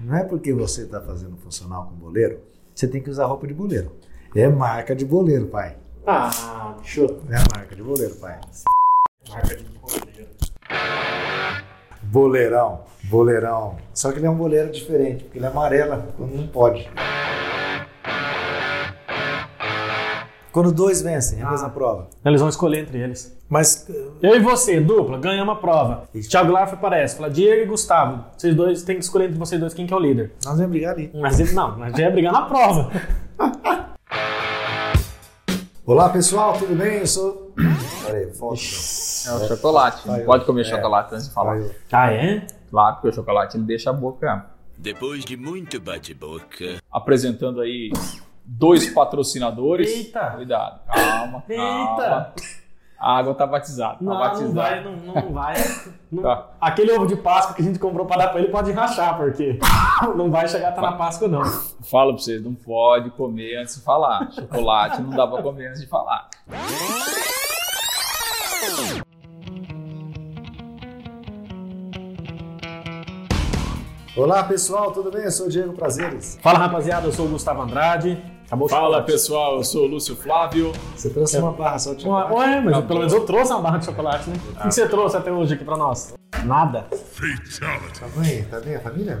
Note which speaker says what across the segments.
Speaker 1: Não é porque você está fazendo funcional com boleiro, você tem que usar roupa de boleiro. É marca de boleiro, pai.
Speaker 2: Ah, show.
Speaker 1: É marca de boleiro, pai.
Speaker 2: Marca de boleiro.
Speaker 1: Boleirão, boleirão. Só que ele é um boleiro diferente, porque ele é amarelo quando não pode. Quando dois vencem, é a mesma prova.
Speaker 2: Eles vão escolher entre eles.
Speaker 1: Mas
Speaker 2: Eu e você, dupla, ganhamos a prova. Thiago Larfa aparece, fala Diego e Gustavo. Vocês dois têm que escolher entre vocês dois quem que é o líder.
Speaker 1: nós vamos brigar ali.
Speaker 2: Mas ele- não, mas já ia brigar na prova.
Speaker 1: Olá pessoal, tudo bem? Eu sou. Peraí, foto.
Speaker 3: É o chocolate. Não pode comer
Speaker 1: é.
Speaker 3: chocolate antes de falar.
Speaker 2: Ah, é?
Speaker 3: Claro, porque o chocolate ele deixa a boca.
Speaker 4: Depois de muito bate-boca,
Speaker 3: Apresentando aí dois patrocinadores.
Speaker 2: Eita.
Speaker 3: Cuidado. Calma. calma.
Speaker 2: Eita!
Speaker 3: A água tá batizada. Tá
Speaker 2: Não,
Speaker 3: batizada.
Speaker 2: não vai, não, não vai. Não-
Speaker 3: Tá.
Speaker 2: Aquele ovo de Páscoa que a gente comprou pra dar pra ele pode rachar, porque não vai chegar até na Páscoa, não.
Speaker 3: Falo pra vocês, não pode comer antes de falar. Chocolate não dá pra comer antes de falar.
Speaker 1: Olá pessoal, tudo bem? Eu sou o Diego Prazeres.
Speaker 2: Fala, rapaziada, eu sou o Gustavo Andrade. Acabou
Speaker 3: Fala pessoal, eu sou o Lúcio Flávio.
Speaker 1: Você trouxe uma barra só de chocolate?
Speaker 2: ué, mas pelo menos eu trouxe uma barra de chocolate, né? O que você trouxe até hoje aqui pra nós? Nada.
Speaker 1: Tá bem? Tá bem a família?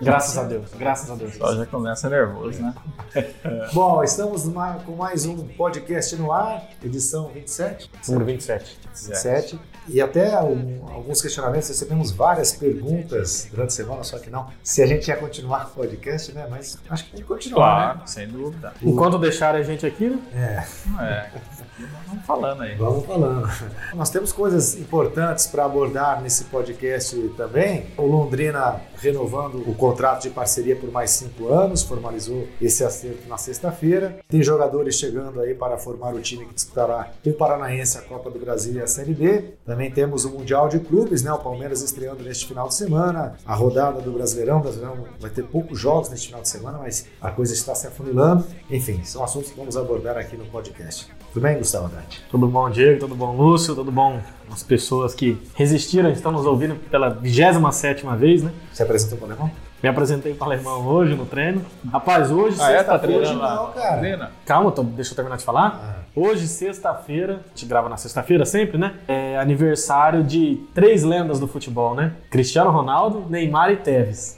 Speaker 2: Graças a Deus, graças a Deus.
Speaker 3: Só já começa nervoso, né?
Speaker 1: Bom, estamos com mais um podcast no ar, edição 27.
Speaker 2: Número 27.
Speaker 1: 27. E até um- alguns questionamentos, recebemos várias perguntas durante a semana, só que não. Se a gente ia continuar com o podcast, né? Mas acho que tem que continuar,
Speaker 3: Claro, sem dúvida.
Speaker 2: Enquanto deixarem a gente aqui, né?
Speaker 1: né? É.
Speaker 3: É. Vamos falando aí.
Speaker 1: Vamos falando. Nós temos coisas importantes para abordar nesse podcast também. O Londrina renovando o contrato de parceria por mais cinco anos, formalizou esse acerto na sexta-feira. Tem jogadores chegando aí para formar o time que disputará o Paranaense, a Copa do Brasil e a Série B. Também temos o Mundial de Clubes, né? O Palmeiras estreando neste final de semana. A rodada do Brasileirão. Brasileirão vai ter poucos jogos neste final de semana, mas a coisa está se afunilando. Enfim, são assuntos que vamos abordar aqui no podcast. Tudo bem, Gustavo Andrade?
Speaker 2: Tudo bom, Diego? Tudo bom, Lúcio? Tudo bom as pessoas que resistiram, estão nos ouvindo pela 27 vez, né?
Speaker 1: Você apresentou para o alemão?
Speaker 2: Me apresentei para o alemão hoje no treino. Rapaz, hoje,
Speaker 3: Ah, é? Tá
Speaker 2: sexta-feira.
Speaker 3: treinando lá?
Speaker 1: não, cara.
Speaker 3: Treina?
Speaker 2: Calma, tô- deixa eu terminar de falar. Hoje, sexta-feira, a gente grava na sexta-feira sempre, né? É aniversário de três lendas do futebol, né? Cristiano Ronaldo, Neymar e Tevez.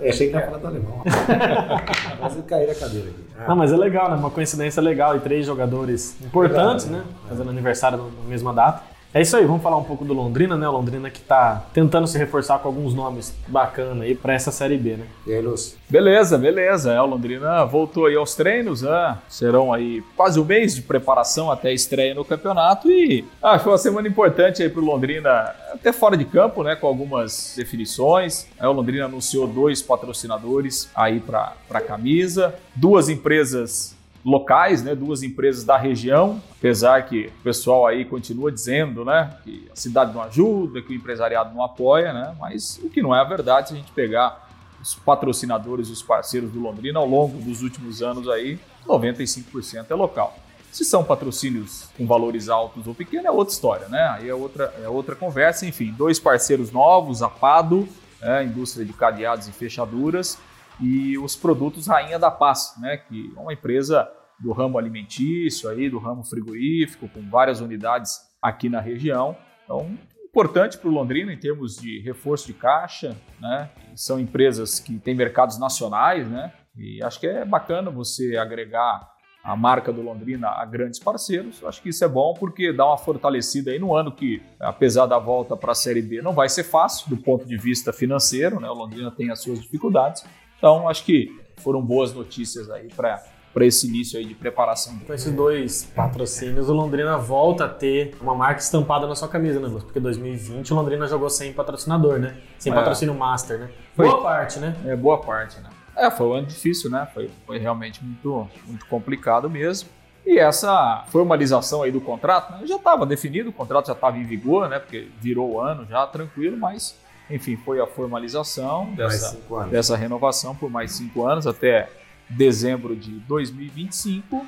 Speaker 1: Eu achei que ia falar do alemão. Quase cair a cadeira aqui.
Speaker 2: Não, mas é legal, né? Uma coincidência legal e três jogadores importantes, né? Fazendo aniversário na mesma data. É isso aí, vamos falar um pouco do Londrina, né? O Londrina que tá tentando se reforçar com alguns nomes bacanas aí pra essa Série B, né?
Speaker 1: E aí, Lúcio?
Speaker 3: Beleza, beleza. É, o Londrina voltou aí aos treinos, né? Serão aí quase um mês de preparação até a estreia no campeonato e ah, foi uma semana importante aí pro Londrina, até fora de campo, né? Com algumas definições. Aí o Londrina anunciou dois patrocinadores aí para a camisa, duas empresas locais, né, duas empresas da região, apesar que o pessoal aí continua dizendo, né, que a cidade não ajuda, que o empresariado não apoia, né, mas o que não é a verdade se a gente pegar os patrocinadores e os parceiros do Londrina ao longo dos últimos anos aí, 95% é local. Se são patrocínios com valores altos ou pequenos, é outra história, né? Aí é outra, é outra conversa. Enfim, dois parceiros novos, a Pado, né, indústria de cadeados e fechaduras, e os produtos Rainha da Paz, né, que é uma empresa do ramo alimentício, aí, do ramo frigorífico, com várias unidades aqui na região. Então, importante para o Londrina em termos de reforço de caixa, né? São empresas que têm mercados nacionais, né? E acho que é bacana você agregar a marca do Londrina a grandes parceiros. Acho que isso é bom porque dá uma fortalecida aí no ano que, apesar da volta para a Série B, não vai ser fácil do ponto de vista financeiro, né? O Londrina tem as suas dificuldades. Então, acho que foram boas notícias aí para para esse início aí de preparação.
Speaker 2: Com esses dois patrocínios, o Londrina volta a ter uma marca estampada na sua camisa, né? Porque 2020 o Londrina jogou sem patrocinador, né? Sem
Speaker 3: É.
Speaker 2: patrocínio master, né?
Speaker 3: Foi.
Speaker 2: Boa parte, né?
Speaker 3: É boa parte, né? É, foi um ano difícil, né? Foi, foi realmente muito, muito complicado mesmo. E essa formalização aí do contrato, né, já estava definido, o contrato já estava em vigor, né? Porque virou o ano já, tranquilo, mas enfim, foi a formalização dessa, dessa renovação por mais cinco anos até dezembro de 2025.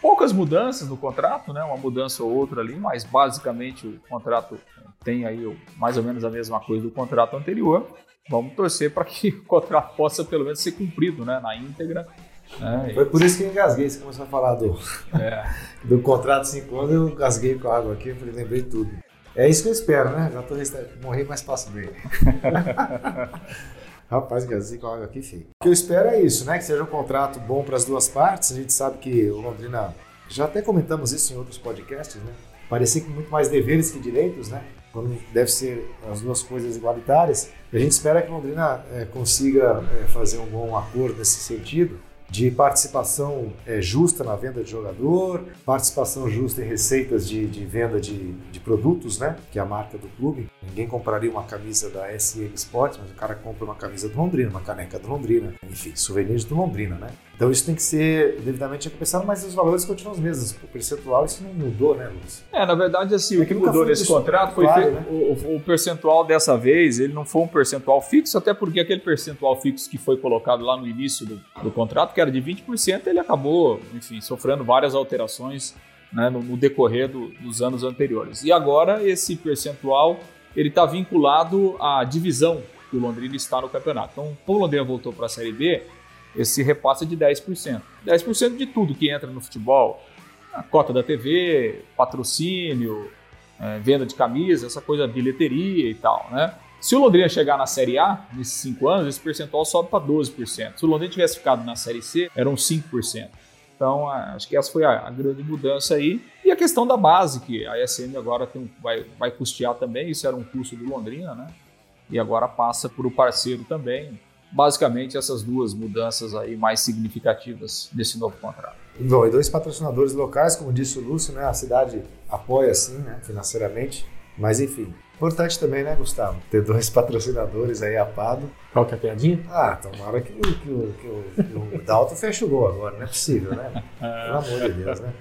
Speaker 3: Poucas mudanças no contrato, né? Uma mudança ou outra ali, mas basicamente o contrato tem aí mais ou menos a mesma coisa do contrato anterior. vamos torcer para que o contrato possa pelo menos ser cumprido né, na íntegra. Né?
Speaker 1: Foi por isso que eu engasguei. Você começou a falar do,
Speaker 3: É.
Speaker 1: do contrato de 5 anos, eu engasguei com a água aqui, eu falei, lembrei tudo. É isso que eu espero, né? Já tô morri, mas passo bem. Rapaz, engasguei com a água aqui, feio. O que eu espero é isso, né? Que seja um contrato bom para as duas partes. A gente sabe que o Londrina, já até comentamos isso em outros podcasts, né? Parecia que muito mais deveres que direitos, né? Quando deve ser as duas coisas igualitárias. A gente espera que o Londrina eh, consiga eh, fazer um bom acordo nesse sentido de participação eh, justa na venda de jogador, participação justa em receitas de, de venda de, de produtos, né? Que é a marca do clube. Ninguém compraria uma camisa da SM Sports, mas o cara compra uma camisa do Londrina, uma caneca do Londrina, enfim, souvenirs do Londrina, né? Então isso tem que ser devidamente recompensado, mas os valores continuam os mesmos. O percentual isso não mudou, né, Lúcio?
Speaker 3: É, na verdade, assim,
Speaker 1: É
Speaker 3: o
Speaker 1: que
Speaker 3: mudou nesse contrato foi
Speaker 1: claro, né?
Speaker 3: o, o- o percentual dessa vez, ele não foi um percentual fixo, até porque aquele percentual fixo que foi colocado lá no início do, do contrato, que era de 20%, ele acabou, enfim, sofrendo várias alterações né, no, no decorrer do- dos anos anteriores. E agora esse percentual ele está vinculado à divisão que o Londrina está no campeonato. Então, como o Londrina voltou para a Série B, esse repasse de 10%. 10% de tudo que entra no futebol, a cota da TV, patrocínio, é, venda de camisa, essa coisa, bilheteria e tal, né? Se o Londrina chegar na Série A, nesses 5 anos, esse percentual sobe para 12%. Se o Londrina tivesse ficado na Série C, eram 5%. Então, acho que essa foi a, grande mudança aí. E a questão da base, que a SM agora tem vai, vai custear também, isso era um custo do Londrina, né? E agora passa por o parceiro também. Basicamente, essas duas mudanças aí mais significativas desse novo contrato.
Speaker 1: Bom, e dois patrocinadores locais, como disse o Lúcio, né? A cidade apoia sim, né? Financeiramente. Mas enfim, importante também, né, Gustavo? Ter dois patrocinadores aí a pado.
Speaker 2: Qual que é a piadinha?
Speaker 1: Ah, tomara que, o- que, o- que, o- que o Dalton feche o gol agora, não é possível, né? Pelo amor de Deus, né?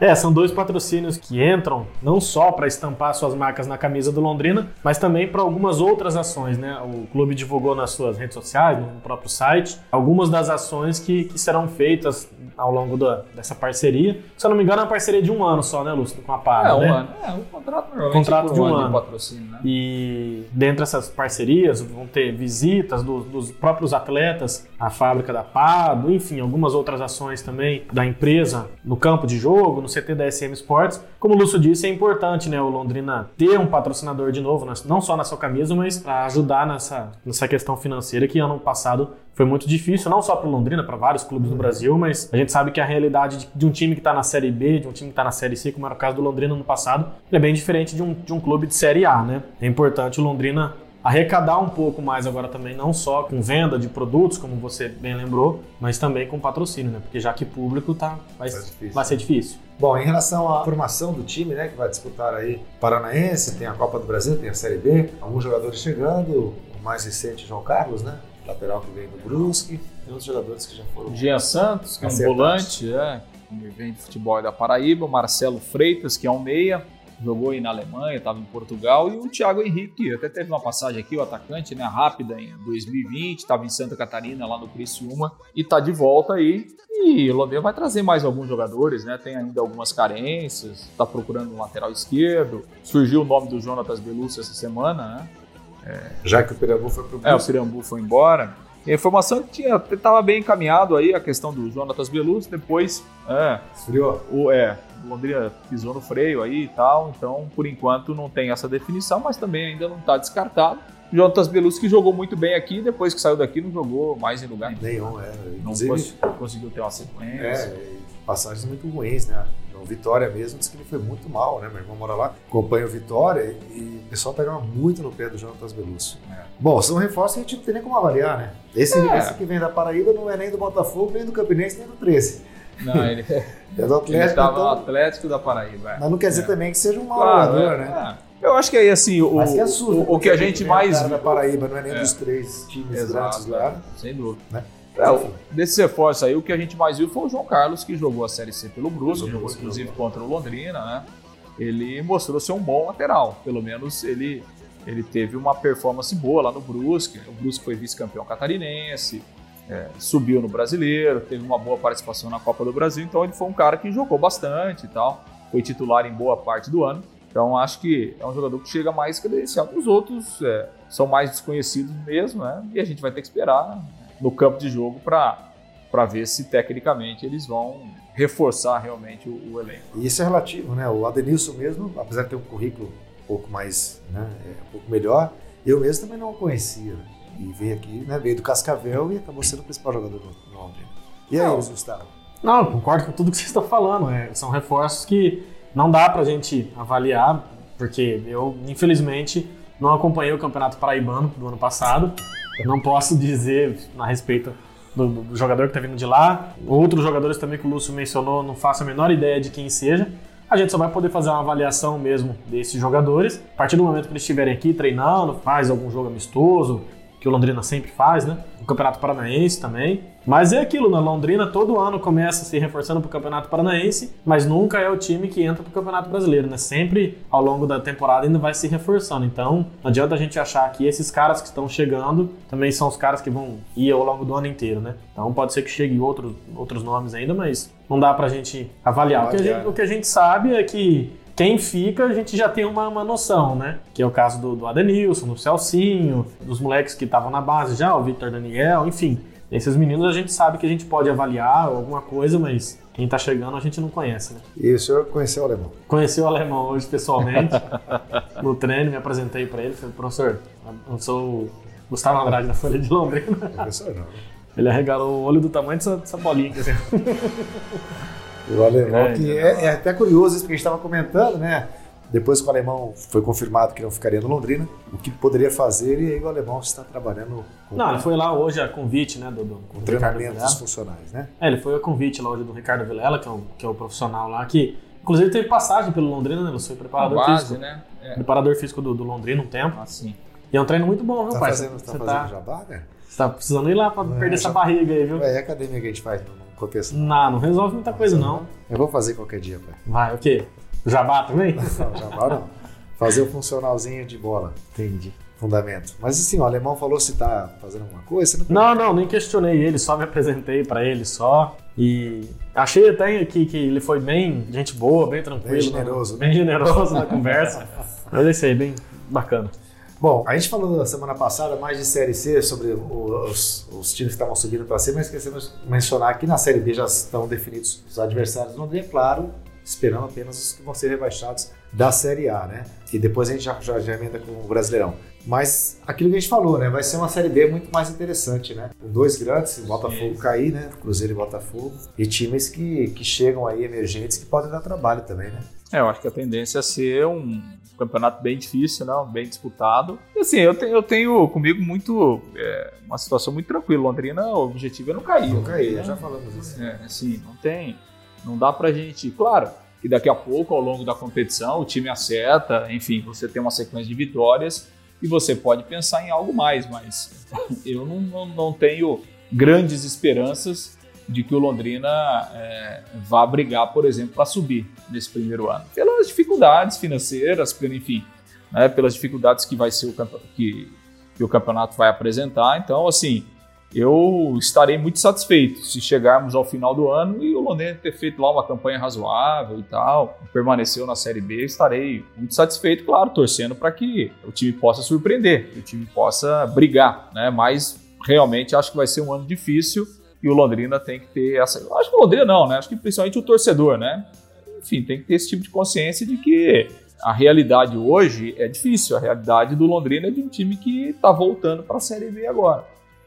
Speaker 2: É, são dois patrocínios que entram não só para estampar suas marcas na camisa do Londrina, mas também para algumas outras ações, né? O clube divulgou nas suas redes sociais, no próprio site, algumas das ações que, que serão feitas ao longo da- dessa parceria. Se eu não me engano, é uma parceria de um ano só, né, Lúcio, com a Pada,
Speaker 3: É, um
Speaker 2: né?
Speaker 3: ano. É, um contrato normalmente
Speaker 2: Contrato
Speaker 3: por
Speaker 2: de um
Speaker 3: ano
Speaker 2: ano.
Speaker 3: de patrocínio, né?
Speaker 2: E dentre essas parcerias vão ter visitas dos, dos próprios atletas à fábrica da Pado, enfim, algumas outras ações também da empresa no campo de jogo, no CT da SM Sports. Como o Lúcio disse, é importante né, o Londrina ter um patrocinador de novo, não só na sua camisa, mas para ajudar nessa, nessa questão financeira que ano passado foi muito difícil, não só para o Londrina, para vários clubes do Brasil, mas a gente sabe que a realidade de, de um time que está na Série B, de um time que está na Série C, como era o caso do Londrina no passado, é bem diferente de um, de um clube de Série A, né? É importante o Londrina arrecadar um pouco mais agora também, não só com venda de produtos, como você bem lembrou, mas também com patrocínio, né? Porque já que público tá, vai,
Speaker 1: difícil.
Speaker 2: vai ser difícil.
Speaker 1: Bom, em relação à formação do time, né, que vai disputar aí Paranaense, tem a Copa do Brasil, tem a Série B, alguns jogadores chegando, o mais recente João Carlos, né, lateral que veio do Brusque, tem outros jogadores que já foram
Speaker 3: Jean Santos, que é um
Speaker 1: Acertados.
Speaker 3: volante, é, que vem de futebol da Paraíba, Marcelo Freitas, que é um meia, jogou aí na Alemanha, estava em Portugal, e o Thiago Henrique, até teve uma passagem aqui, o atacante, né, rápida em 2020, estava em Santa Catarina, lá no Criciúma, e está de volta aí. E o Londrina vai trazer mais alguns jogadores, né? Tem ainda algumas carências, está procurando um lateral esquerdo. Surgiu o nome do Jonatas Belucci essa semana, né?
Speaker 1: Já que o Perambu foi pro
Speaker 3: É, o
Speaker 1: Brusque.
Speaker 3: Pirambu foi embora. E a informação que tinha estava bem encaminhado aí a questão do Jonatas Belucci, depois é,
Speaker 1: esfriou.
Speaker 3: o, é, o Londrina pisou no freio aí e tal, então por enquanto não tem essa definição, mas também ainda não está descartado. Jonatas Belucci que jogou muito bem aqui, depois que saiu daqui não jogou mais em lugar nenhum.
Speaker 1: Nenhum, é.
Speaker 3: Não conseguiu ter uma sequência.
Speaker 1: é, passagens muito ruins, né? O Vitória mesmo disse que ele foi muito mal, né? Meu irmão mora lá, acompanha o Vitória e o pessoal pegava muito no pé do Jonatas Belucci.
Speaker 3: É.
Speaker 1: Bom, são reforços que a gente não tem nem como avaliar, né? Esse,
Speaker 3: É.
Speaker 1: esse que vem da Paraíba não é nem do Botafogo, nem do Campinense, nem do 13.
Speaker 3: Não, ele
Speaker 1: É do Atlético,
Speaker 3: no
Speaker 1: então,
Speaker 3: Atlético da Paraíba. é.
Speaker 1: mas não quer dizer
Speaker 3: É.
Speaker 1: também que seja um mau
Speaker 3: Claro,
Speaker 1: jogador,
Speaker 3: é,
Speaker 1: né?
Speaker 3: é. Eu acho que aí assim, o,
Speaker 1: que assusta.
Speaker 3: o, o
Speaker 1: porque
Speaker 3: que a gente
Speaker 1: vem
Speaker 3: mais
Speaker 1: da Paraíba não é nem
Speaker 3: É.
Speaker 1: dos três times grandes
Speaker 3: Exato,
Speaker 1: lá.
Speaker 3: sem dúvida.
Speaker 1: Né?
Speaker 3: É, desses reforços aí, o que a gente mais viu foi o João Carlos, que jogou a Série C pelo Brusque, jogou inclusive contra o Londrina, né? Ele mostrou ser um bom lateral, pelo menos ele, ele teve uma performance boa lá no Brusque. O Brusque foi vice-campeão catarinense, é, subiu no Brasileiro, teve uma boa participação na Copa do Brasil, então ele foi um cara que jogou bastante e tal, foi titular em boa parte do ano. Então acho que é um jogador que chega mais credenciado. Os outros é, são mais desconhecidos mesmo, né? E a gente vai ter que esperar no campo de jogo para ver se tecnicamente eles vão reforçar realmente o, o, elenco.
Speaker 1: E isso é relativo, né? O Adenilson mesmo, apesar de ter um currículo um pouco mais, né, é, um pouco melhor, eu mesmo também não o conhecia. E veio aqui, né, veio do Cascavel e acabou sendo o principal jogador do, do Londrina. E aí, Gustavo?
Speaker 2: Não, eu concordo com tudo que vocês estão falando. É, são reforços que não dá pra gente avaliar, porque eu, infelizmente, não acompanhei o Campeonato Paraibano do ano passado. Eu não posso dizer a respeito do, do, jogador que está vindo de lá. Outros jogadores também que o Lúcio mencionou, não faço a menor ideia de quem seja. A gente só vai poder fazer uma avaliação mesmo desses jogadores a partir do momento que eles estiverem aqui treinando, faz algum jogo amistoso, que o Londrina sempre faz, né? O Campeonato Paranaense também. Mas é aquilo, na Londrina todo ano começa se reforçando para o Campeonato Paranaense, mas nunca é o time que entra para o Campeonato Brasileiro, né? Sempre ao longo da temporada ainda vai se reforçando. Então não adianta a gente achar que esses caras que estão chegando também são os caras que vão ir ao longo do ano inteiro, né? Então pode ser que chegue outros, outros nomes ainda, mas não dá para a gente avaliar. O que a gente, o que a gente sabe é que quem fica, a gente já tem uma, uma noção, né? Que é o caso do, do Adenilson, do Celcinho, dos moleques que estavam na base já, o Victor Daniel, enfim. Esses meninos a gente sabe que a gente pode avaliar alguma coisa, mas quem tá chegando a gente não conhece, né?
Speaker 1: E o senhor conheceu o alemão?
Speaker 2: Conheci o alemão hoje pessoalmente, no treino, me apresentei para ele, falei, professor, eu sou o Gustavo Andrade da Folha de Londrina. Professor não. Ele arregalou o olho do tamanho dessa, dessa bolinha assim.
Speaker 1: O alemão, é, que é, é, até curioso isso, porque a gente estava comentando, né? Depois que o alemão foi confirmado que não ficaria no Londrina, o que poderia fazer e aí o alemão está trabalhando
Speaker 2: com. Não, ele foi lá hoje a convite, né? Do, do,
Speaker 1: com treinamento dos funcionários, né?
Speaker 2: É, ele foi a convite lá hoje do Ricardo Vilela, que é o, que é o profissional lá, que inclusive teve passagem pelo Londrina, né? Ele foi preparador base, físico. Né? É. Preparador físico do, do, Londrina um tempo. Ah, sim. E é um treino muito bom, viu,
Speaker 1: tá
Speaker 2: pai?
Speaker 1: Fazendo, tá Você fazendo tá, jabá, né?
Speaker 2: Você tá precisando ir lá para é, perder já... essa barriga aí, viu?
Speaker 1: É, é a academia que a gente faz no contexto.
Speaker 2: Não, não resolve muita coisa, não.
Speaker 1: Eu vou fazer qualquer dia, pai.
Speaker 2: Vai, o quê? Jabá também?
Speaker 1: Não, jabá não. Fazer o funcionalzinho de bola.
Speaker 2: Entendi.
Speaker 1: Fundamento. Mas assim, o alemão falou se tá fazendo alguma coisa.
Speaker 2: não, não, não, nem questionei ele, só me apresentei para ele só. E achei até que, que ele foi bem gente boa, bem tranquilo. Bem
Speaker 1: generoso.
Speaker 2: Né? Bem generoso na conversa. Mas é isso aí, bem bacana.
Speaker 1: Bom, a gente falou na semana passada mais de Série C, sobre os, os times que estavam subindo para C, mas esquecemos de mencionar que na Série B já estão definidos os adversários do Londrina, claro, esperando apenas os que vão ser rebaixados da Série A, né? E depois a gente já, já, já emenda com o Brasileirão. Mas aquilo que a gente falou, né? Vai ser uma Série B muito mais interessante, né? Com dois grandes, Botafogo cair, né? Cruzeiro e Botafogo. E times que, que chegam aí emergentes que podem dar trabalho também, né?
Speaker 3: É, eu acho que a tendência é ser um campeonato bem difícil, né? bem disputado. E assim, eu tenho, eu tenho comigo muito é, uma situação muito tranquila. Londrina, o objetivo é não cair.
Speaker 1: Não cair, né? já falamos isso.
Speaker 3: É, assim, não tem. Não dá pra gente. Claro, que daqui a pouco, ao longo da competição, o time acerta, enfim, você tem uma sequência de vitórias e você pode pensar em algo mais, mas eu não, não, não tenho grandes esperanças de que o Londrina é, vá brigar, por exemplo, para subir nesse primeiro ano. Pelas dificuldades financeiras, pelo, enfim, né, pelas dificuldades que vai ser o que, que o campeonato vai apresentar. Então, assim, eu estarei muito satisfeito se chegarmos ao final do ano e o Londrina ter feito lá uma campanha razoável e tal, permaneceu na Série B, estarei muito satisfeito, claro, torcendo para que o time possa surpreender, que o time possa brigar, né? Mas realmente acho que vai ser um ano difícil e o Londrina tem que ter essa. Acho que o Londrina não, né? Acho que principalmente o torcedor, né? Enfim, tem que ter esse tipo de consciência de que a realidade hoje é difícil. A realidade do Londrina é de um time que está voltando para a Série B agora,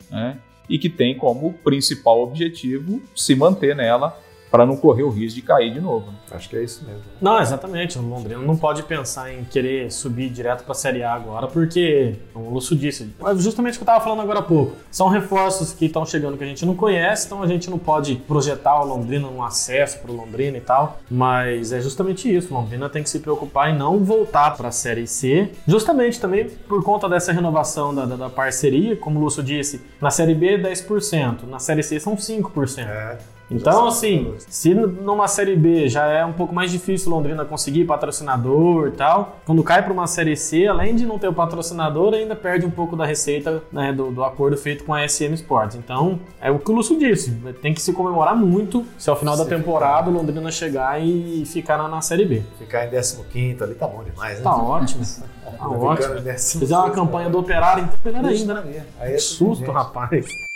Speaker 3: né? E que tem como principal objetivo se manter nela para não correr o risco de cair de novo. Né?
Speaker 1: Acho que é isso mesmo.
Speaker 2: Não, exatamente. O Londrina não pode pensar em querer subir direto para a Série A agora, porque, como o Lúcio disse, justamente o que eu estava falando agora há pouco. São reforços que estão chegando que a gente não conhece, então a gente não pode projetar o Londrina um acesso para o Londrina e tal. Mas é justamente isso. O Londrina tem que se preocupar em não voltar para a Série C, justamente também por conta dessa renovação da, da, da parceria. Como o Lúcio disse, na Série B 10%, na Série C são 5%. É. Então, assim, se numa Série B já é um pouco mais difícil Londrina conseguir patrocinador e tal, quando cai para uma Série C, além de não ter o patrocinador, ainda perde um pouco da receita né, do, do, acordo feito com a SM Sports. Então, é o que o Lúcio disse, tem que se comemorar muito se ao final da temporada o Londrina chegar e ficar na, na Série B.
Speaker 1: Ficar em 15 ali tá bom demais, né?
Speaker 2: Tá ótimo. tá ótimo. Fizer uma campanha do Operário, então melhor ainda, né? Aí é susto, rapaz.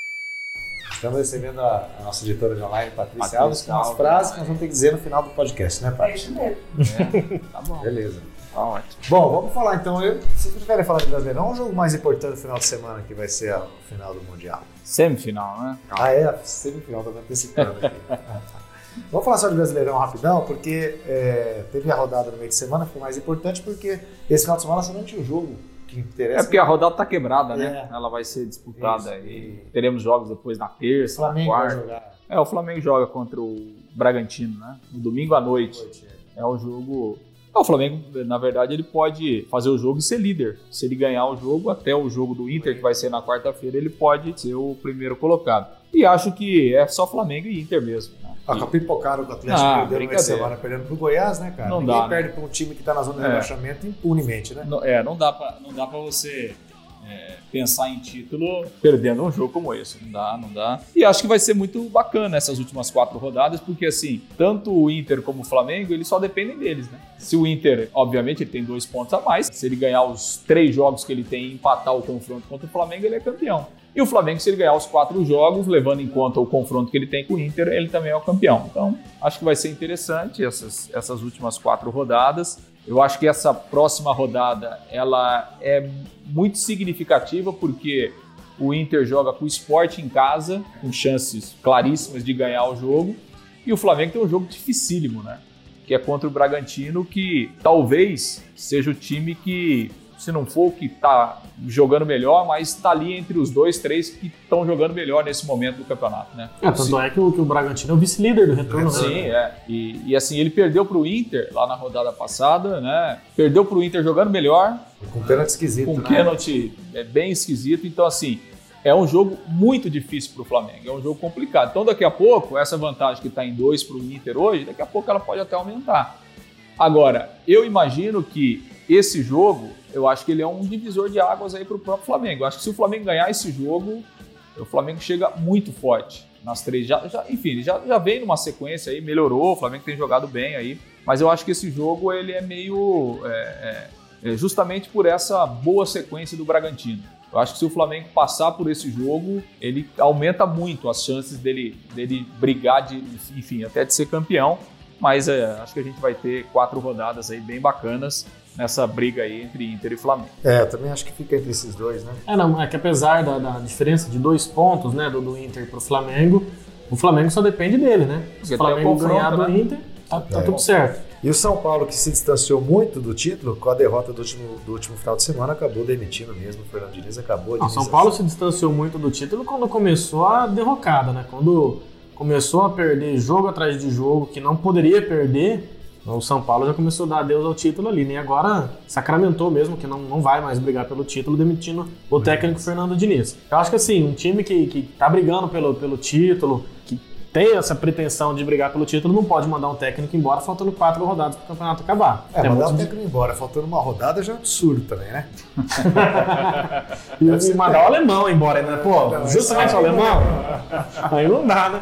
Speaker 1: Estamos recebendo a, a, nossa editora de online, Patrícia, Patrícia Alves, com umas frases que nós vamos ter que dizer no final do podcast, né, Patrícia?
Speaker 5: É isso mesmo.
Speaker 1: É, tá bom. Beleza.
Speaker 3: Tá ótimo.
Speaker 1: Bom, vamos falar então. Eu, se vocês preferem falar de Brasileirão, o jogo mais importante do final de semana que vai ser o final do Mundial.
Speaker 3: Semifinal, né?
Speaker 1: Ah, é? Semifinal, me antecipando aqui. Vamos falar só de Brasileirão rapidão, porque é, teve a rodada no meio de semana, foi mais importante porque esse final de semana você não tinha o jogo que interessa.
Speaker 3: É porque a rodada está quebrada, né? É. Ela vai ser disputada Isso. e teremos jogos depois na terça, o Flamengo na quarta. Vai jogar. É, o Flamengo joga contra o Bragantino, né? No domingo à noite. noite é. é o jogo não, o Flamengo, na verdade, ele pode fazer o jogo e ser líder. Se ele ganhar o jogo, até o jogo do Inter, que vai ser na quarta-feira, ele pode ser o primeiro colocado. E acho que é só Flamengo e Inter mesmo. Né?
Speaker 1: Ah, e... pipocaram o Atlético ah, perdeu uma semana perdendo pro Goiás, né, cara?
Speaker 3: Não
Speaker 1: Ninguém
Speaker 3: dá,
Speaker 1: perde
Speaker 3: né?
Speaker 1: para um time que está na zona de é. rebaixamento impunemente, né?
Speaker 3: Não, é, não dá para não dá para você é, pensar em título perdendo um jogo como esse. Não dá, não dá. E acho que vai ser muito bacana essas últimas quatro rodadas, porque assim, tanto o Inter como o Flamengo, eles só dependem deles, né? Se o Inter, obviamente, ele tem dois pontos a mais, se ele ganhar os três jogos que ele tem e empatar o confronto contra o Flamengo, ele é campeão. E o Flamengo, se ele ganhar os quatro jogos, levando em conta o confronto que ele tem com o Inter, ele também é o campeão. Então, acho que vai ser interessante essas, essas últimas quatro rodadas. Eu acho que essa próxima rodada ela é muito significativa porque o Inter joga com o Sport em casa, com chances claríssimas de ganhar o jogo, e o Flamengo tem um jogo dificílimo, né? Que é contra o Bragantino, que talvez seja o time que se não for o que está jogando melhor, mas está ali entre os dois, três que estão jogando melhor nesse momento do campeonato, né?
Speaker 2: É, tanto Sim. é que o, que o Bragantino é o vice-líder do retorno.
Speaker 3: Sim, né? é. E, e, assim, ele perdeu para o Inter lá na rodada passada, né? Perdeu para o Inter jogando melhor.
Speaker 1: Com pênalti esquisito,
Speaker 3: Com
Speaker 1: né?
Speaker 3: pênalti é bem esquisito. Então, assim, é um jogo muito difícil para o Flamengo, é um jogo complicado. Então, daqui a pouco, essa vantagem que está em dois para o Inter hoje, daqui a pouco ela pode até aumentar. Agora, eu imagino que esse jogo eu acho que ele é um divisor de águas aí para o próprio Flamengo. Eu acho que se o Flamengo ganhar esse jogo, o Flamengo chega muito forte nas três. Já, já, enfim, já, já vem numa sequência aí, melhorou, o Flamengo tem jogado bem aí, mas eu acho que esse jogo ele é meio. É, é, é justamente por essa boa sequência do Bragantino. Eu acho que se o Flamengo passar por esse jogo, ele aumenta muito as chances dele, dele brigar, de, enfim, até de ser campeão. Mas é, acho que a gente vai ter quatro rodadas aí bem bacanas nessa briga aí entre Inter e Flamengo.
Speaker 1: É, eu também acho que fica entre esses dois, né?
Speaker 2: É, não, é que apesar da, da diferença de dois pontos, né, do, do Inter pro Flamengo, o Flamengo só depende dele, né? Se o Flamengo ganhar do né? Inter, tá, tá é. tudo certo.
Speaker 1: E o São Paulo, que se distanciou muito do título, com a derrota do último, do último final de semana, acabou demitindo mesmo. O Fernando Diniz acabou
Speaker 2: de. O São Paulo se distanciou muito do título quando começou a derrocada, né? Quando começou a perder jogo atrás de jogo que não poderia perder, o São Paulo já começou a dar adeus ao título ali, né? E agora sacramentou mesmo que não, não vai mais brigar pelo título, demitindo o técnico Fernando Diniz. Eu acho que assim, um time que, que tá brigando pelo, pelo título, que tem essa pretensão de brigar pelo título, não pode mandar um técnico embora faltando quatro rodadas para o campeonato acabar.
Speaker 1: É, mandar um técnico embora faltando uma rodada já é absurdo também, né?
Speaker 2: e, e mandar o alemão embora, né? Pô, justamente o alemão. Aí não dá, né?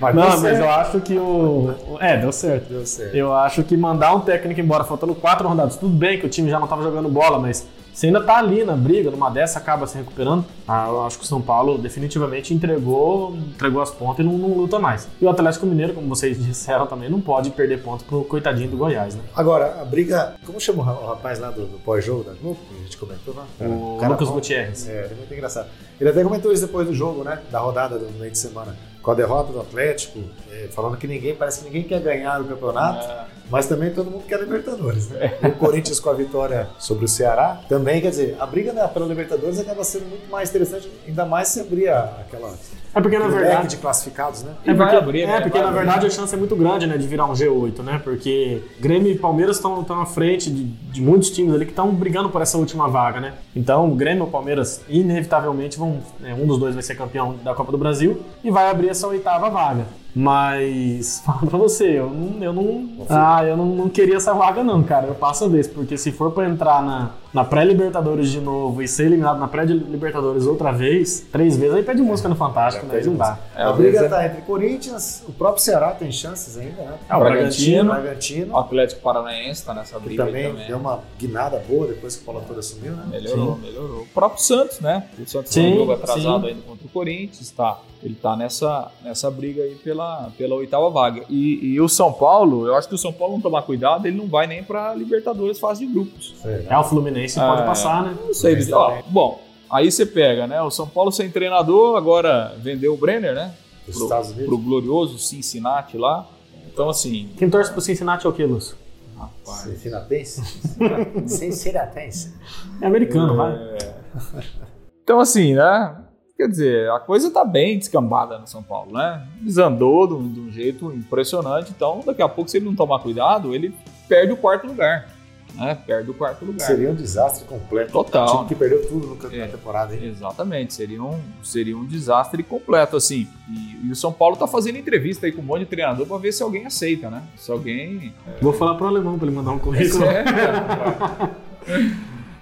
Speaker 2: Mas não, mas certo. eu acho que o. É, deu certo.
Speaker 1: Deu certo.
Speaker 2: Eu acho que mandar um técnico embora faltando quatro rodadas, tudo bem que o time já não estava jogando bola, mas você ainda tá ali na briga, numa dessa acaba se recuperando. Ah, eu acho que o São Paulo definitivamente entregou, entregou as pontas e não, não, luta mais. E o Atlético Mineiro, como vocês disseram também, não pode perder pontos pro coitadinho do Goiás, né?
Speaker 1: Agora, a briga. Como chama o rapaz lá do, do pós-jogo da Globo? A gente comentou lá?
Speaker 2: O cara, Lucas Gutierrez.
Speaker 1: É, é muito engraçado. Ele até comentou isso depois do jogo, né? Da rodada do meio de semana com a derrota do Atlético, é, falando que ninguém, parece que ninguém quer ganhar o campeonato, é. mas também todo mundo quer Libertadores, né? E o Corinthians com a vitória sobre o Ceará, também, quer dizer, a briga né, pela Libertadores acaba sendo muito mais interessante, ainda mais se abrir aquela
Speaker 2: é porque na verdade
Speaker 1: de classificados, né?
Speaker 2: É porque, abrir, é, né? porque na verdade a chance é muito grande, né, de virar um G8, né? Porque Grêmio e Palmeiras estão à frente de, de, muitos times ali que estão brigando por essa última vaga, né? Então, Grêmio e Palmeiras inevitavelmente vão, né, um dos dois vai ser campeão da Copa do Brasil e vai abrir essa oitava vaga. Mas, fala pra você, eu não. Eu não ah, eu não, não queria essa vaga, não, cara. Eu passo a vez, porque se for pra entrar na, na pré-Libertadores de novo e ser eliminado na pré-Libertadores outra vez, três vezes, aí pede música no Fantástico, né? Não dá.
Speaker 1: É, a briga tá entre Corinthians, o próprio Ceará tem chances ainda, né?
Speaker 3: É, o Bragantino,
Speaker 1: Bragantino.
Speaker 3: O Atlético Paranaense tá nessa briga
Speaker 1: também,
Speaker 3: também.
Speaker 1: deu uma guinada boa depois que o Paulo Toda assumiu, né?
Speaker 3: Melhorou, melhorou. O próprio Santos, né? O Santos
Speaker 2: Sim,
Speaker 3: tem um jogo atrasado
Speaker 2: sim.
Speaker 3: ainda contra o Corinthians, tá? Ele tá nessa, nessa briga aí pela, pela oitava vaga. E, e o São Paulo, eu acho que o São Paulo não tomar cuidado, ele não vai nem pra Libertadores fase de grupos.
Speaker 1: Sei,
Speaker 2: É, o Fluminense pode
Speaker 3: É.
Speaker 2: passar, né?
Speaker 3: Não sei, ó, bom, aí você pega, né? O São Paulo sem treinador, agora vendeu o Brenner, né? Pro,
Speaker 1: Estados Unidos.
Speaker 3: pro glorioso Cincinnati lá. Então, assim,
Speaker 2: Quem torce pro Cincinnati é o quê, Lúcio?
Speaker 3: rapaz.
Speaker 1: Finatense? Cincinnati.
Speaker 2: É americano, vai.
Speaker 3: Então, assim, né? Quer dizer, a coisa tá bem descambada no São Paulo, né? Desandou de um, de um jeito impressionante. Então, daqui a pouco, se ele não tomar cuidado, ele perde o quarto lugar. Né? Perde o quarto lugar.
Speaker 1: Seria um desastre completo.
Speaker 3: Total.
Speaker 1: O time que perdeu tudo no- na
Speaker 3: É.
Speaker 1: temporada, hein?
Speaker 3: Exatamente, seria um, seria um desastre completo, assim. E, e o São Paulo tá fazendo entrevista aí com um monte de treinador pra ver se alguém aceita, né? Se alguém.
Speaker 2: Vou falar pro alemão pra ele mandar um currículo.
Speaker 3: É.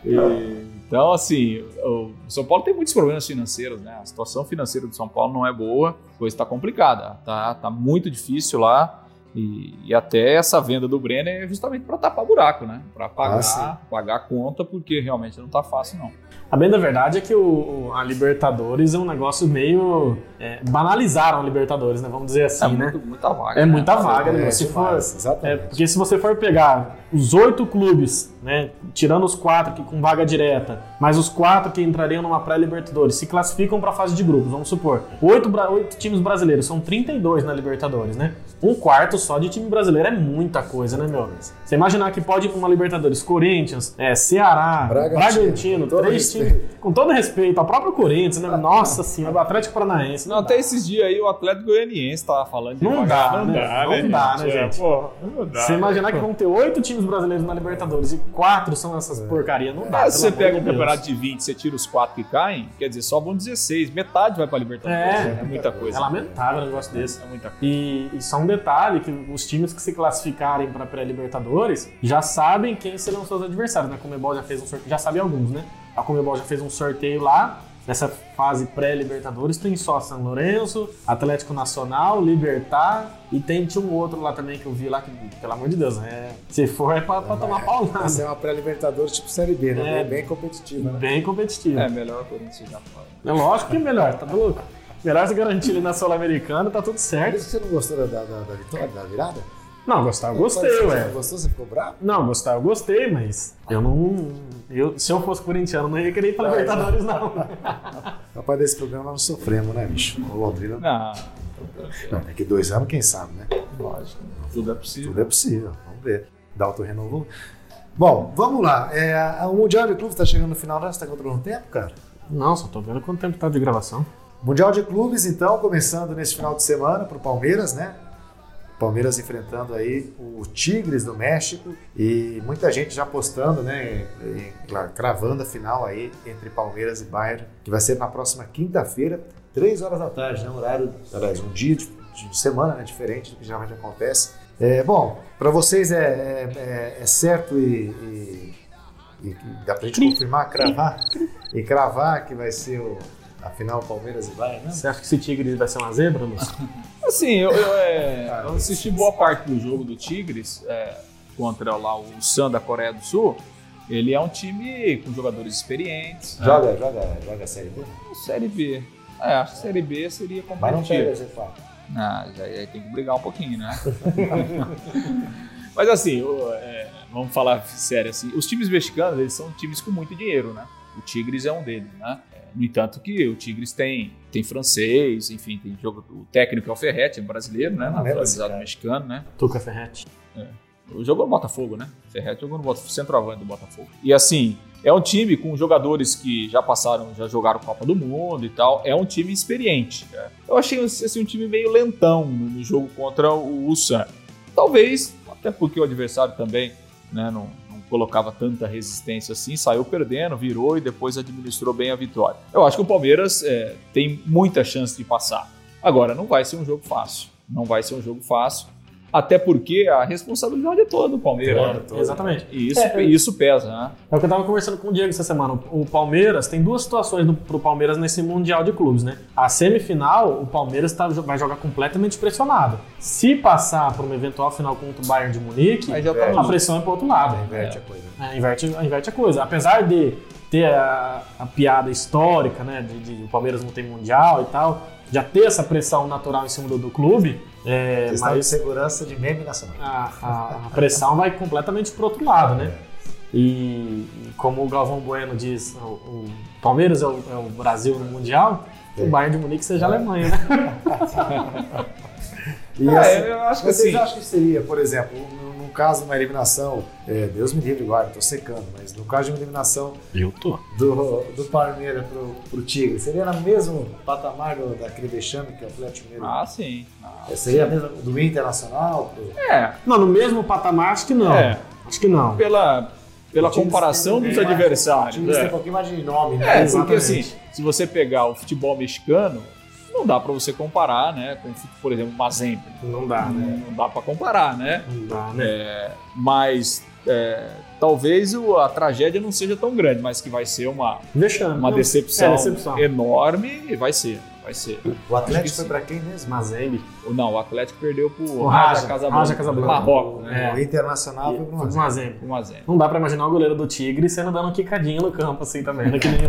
Speaker 3: E, então, assim, o São Paulo tem muitos problemas financeiros, né? A situação financeira do São Paulo não é boa, a coisa tá complicada, tá, tá muito difícil lá. E, e até essa venda do Brenner é justamente para tapar buraco, né? Para pagar,
Speaker 1: Ah,
Speaker 3: pagar a conta, porque realmente não tá fácil, não.
Speaker 2: A bem da verdade é que o, a Libertadores é um negócio meio. é, banalizaram a Libertadores, né? Vamos dizer assim,
Speaker 3: é
Speaker 2: né?
Speaker 3: muito, muita vaga.
Speaker 2: É
Speaker 3: né?
Speaker 2: muita vaga, né?
Speaker 1: É,
Speaker 2: Se for, é,
Speaker 1: exatamente.
Speaker 2: porque se você for pegar os oito clubes, né, tirando os quatro que com vaga direta, mas os quatro que entrariam numa pré-Libertadores, se classificam para a fase de grupos, vamos supor. Oito, oito times brasileiros, são 32 na Libertadores, né? Um quarto só de time brasileiro é muita coisa, né, meu? Você imaginar que pode ir pra uma Libertadores, Corinthians, é, Ceará,
Speaker 1: Bragantino,
Speaker 2: Bragantino, três times, com todo respeito, ao próprio Corinthians, né? Nossa senhora, o Atlético Paranaense.
Speaker 3: Não, até esses dias aí o Atlético Goianiense tava falando de
Speaker 2: Não dá, né? Não dá, né,
Speaker 3: É,
Speaker 2: gente?
Speaker 3: pô, não dá.
Speaker 2: Você imaginar que vão ter oito times brasileiros na Libertadores e quatro são essas porcarias, não dá.
Speaker 3: Ah, se você pega um campeonato de 20, você tira os quatro que caem, quer dizer, só vão 16. Metade vai pra Libertadores.
Speaker 2: É.
Speaker 3: É, muita
Speaker 2: É
Speaker 3: coisa.
Speaker 2: lamentável um negócio desse.
Speaker 3: É muita coisa.
Speaker 2: E, e só um detalhe, que os times que se classificarem para pré-libertadores já sabem quem serão seus adversários, né? A Comebol já fez um sorteio, já sabe alguns, né? A Comebol já fez um sorteio lá, nessa fase pré-libertadores, tem só São Lourenço, Atlético Nacional, Libertar e tem tinha um outro lá também que eu vi lá que, pelo amor de Deus, é, se for é pra, pra tomar pau
Speaker 1: Vai ser uma pré-libertadores tipo Série B, né?
Speaker 2: É.
Speaker 1: Bem, competitiva, né?
Speaker 2: Bem competitivo.
Speaker 3: É,
Speaker 2: É,
Speaker 3: melhor o Corinthians já fora.
Speaker 2: lógico que é melhor, tá louco? Melhor se garantir ali na Sul-Americana, tá tudo
Speaker 1: Por
Speaker 2: certo.
Speaker 1: isso que você não gostou da, da, da vitória, da virada?
Speaker 2: Não, gostar eu gostei,
Speaker 1: Você
Speaker 2: ué.
Speaker 1: não gostou? Você ficou bravo?
Speaker 2: Não, gostar eu gostei, mas eu não. Eu, se eu fosse corintiano, não ia querer ir pra
Speaker 1: Vai,
Speaker 2: Libertadores, não.
Speaker 1: Rapaz, desse programa nós sofremos, né, bicho? O Londrina.
Speaker 3: Não,
Speaker 1: Não, daqui dois anos, quem sabe, né?
Speaker 3: lógico. Tudo é possível.
Speaker 1: Tudo é possível. Vamos ver. Dalton renovou. Bom, vamos lá. É, o Mundial de Clubes está chegando no final, né? Você está controlando o tempo, cara?
Speaker 2: Não, só tô vendo quanto tempo tá de gravação.
Speaker 1: Mundial de Clubes, então, começando nesse final de semana para o Palmeiras, né? Palmeiras enfrentando aí o Tigres do México e muita gente já apostando, né? e, claro, cravando a final aí entre Palmeiras e Bayern, que vai ser na próxima quinta-feira, três horas da tarde, né? Um horário, aliás, um dia de, de semana né? diferente do que geralmente acontece. É, bom, para vocês é, é, é- é certo e, e- e dá pra gente confirmar, cravar e cravar que vai ser o, a final Palmeiras e Bayern, né?
Speaker 2: Você acha que esse Tigre vai ser uma zebra, Lúcio?
Speaker 3: Assim, eu, eu, é, eu assisti boa parte do jogo do Tigres é, contra lá o Sun da Coreia do Sul. Ele é um time com jogadores experientes. né?
Speaker 1: Joga, joga, joga a Série B?
Speaker 3: Série B. É, acho que Série B seria
Speaker 1: Mas não
Speaker 3: competitivo.
Speaker 1: pega G4.
Speaker 3: Ah, já aí tem que brigar um pouquinho, né? Mas assim, o- é, vamos falar sério assim, os times mexicanos, eles são times com muito dinheiro, né? O Tigres é um deles, né? É, No entanto que o Tigres tem, tem francês, enfim, tem jogo, o técnico é o Ferretti, é brasileiro, né?
Speaker 1: Desse
Speaker 3: Naturalizado mexicano, né?
Speaker 2: Tuca Ferretti.
Speaker 3: Jogou no Botafogo, né? Ferretti jogou no Botafogo, centroavante do Botafogo. E assim, é um time com jogadores que já passaram, já jogaram Copa do Mundo e tal. É um time experiente. né? Eu achei assim, um time meio lentão no, jogo contra o Ulsan. Talvez, até porque o adversário também né, não colocava tanta resistência assim, saiu perdendo, virou e depois administrou bem a vitória. Eu acho que o Palmeiras é, tem muita chance de passar. Agora, não vai ser um jogo fácil. Não vai ser um jogo fácil. Até porque a responsabilidade é toda do Palmeiras. Né?
Speaker 1: toda.
Speaker 2: Exatamente.
Speaker 3: E isso,
Speaker 2: É,
Speaker 3: isso pesa, né?
Speaker 2: É o que eu tava conversando com o Diego essa semana. O Palmeiras tem duas situações do, pro Palmeiras nesse Mundial de Clubes, né? A semifinal, o Palmeiras tá, vai jogar completamente pressionado. Se passar por uma eventual final contra o Bayern de Munique,
Speaker 3: Aí já tá
Speaker 2: a pressão é pro outro lado.
Speaker 1: Inverte a coisa.
Speaker 2: É, inverte, inverte a coisa. Apesar de ter a, a piada histórica, né, de, de o Palmeiras não tem mundial e tal, já ter essa pressão natural em cima do, do clube, é,
Speaker 1: Questão de
Speaker 2: mas
Speaker 1: segurança de meme nacional.
Speaker 2: a, a- a pressão vai completamente pro outro lado, né? E, e como o Galvão Bueno diz, o, o Palmeiras é o, é o Brasil no mundial,
Speaker 1: É.
Speaker 2: o Bayern de Munique seja a Alemanha, né?
Speaker 1: E
Speaker 3: É,
Speaker 1: assim,
Speaker 3: eu acho que
Speaker 1: vocês
Speaker 3: assim-
Speaker 1: acham que seria, por exemplo, caso de uma eliminação, é, Deus me livre, guarda, tô secando, mas no caso de uma eliminação
Speaker 2: Eu tô.
Speaker 1: do, do Palmeiras pro, pro Tigre, seria no mesmo patamar do, daquele vexame que o Atlético Mineiro?
Speaker 3: Ah, sim. Ah,
Speaker 1: É, seria mesmo do Internacional? Pro...
Speaker 3: É,
Speaker 2: Não, no mesmo patamar, acho que não.
Speaker 3: É.
Speaker 2: Acho que não.
Speaker 3: pela, pela comparação dos
Speaker 1: tem mais- O
Speaker 3: adversários.
Speaker 1: time tem um
Speaker 3: É,
Speaker 1: pouquinho mais de nome, né?
Speaker 3: É, porque assim, se você pegar o futebol mexicano, não dá pra você comparar, né, com, por exemplo, o Mazembe.
Speaker 2: Não dá, né?
Speaker 3: Não dá pra comparar, né?
Speaker 2: Não dá, né?
Speaker 3: Mas é, talvez o- a tragédia não seja tão grande, mas que vai ser uma,
Speaker 2: Vexame.
Speaker 3: uma decepção,
Speaker 2: É, decepção.
Speaker 3: enorme e vai ser, vai ser.
Speaker 1: O Atlético foi pra quem mesmo?
Speaker 2: Mazembe.
Speaker 3: Não, o Atlético perdeu pro
Speaker 2: O
Speaker 3: Raja
Speaker 2: Raja,
Speaker 3: Casablanca. Marrocos, né?
Speaker 2: É.
Speaker 1: O Internacional foi pro
Speaker 2: Foi
Speaker 1: Mazembe.
Speaker 2: pro Mazembe.
Speaker 3: Um zero.
Speaker 2: Não dá pra imaginar o goleiro do Tigre sendo dando uma quicadinha no campo assim também, né? Que nem,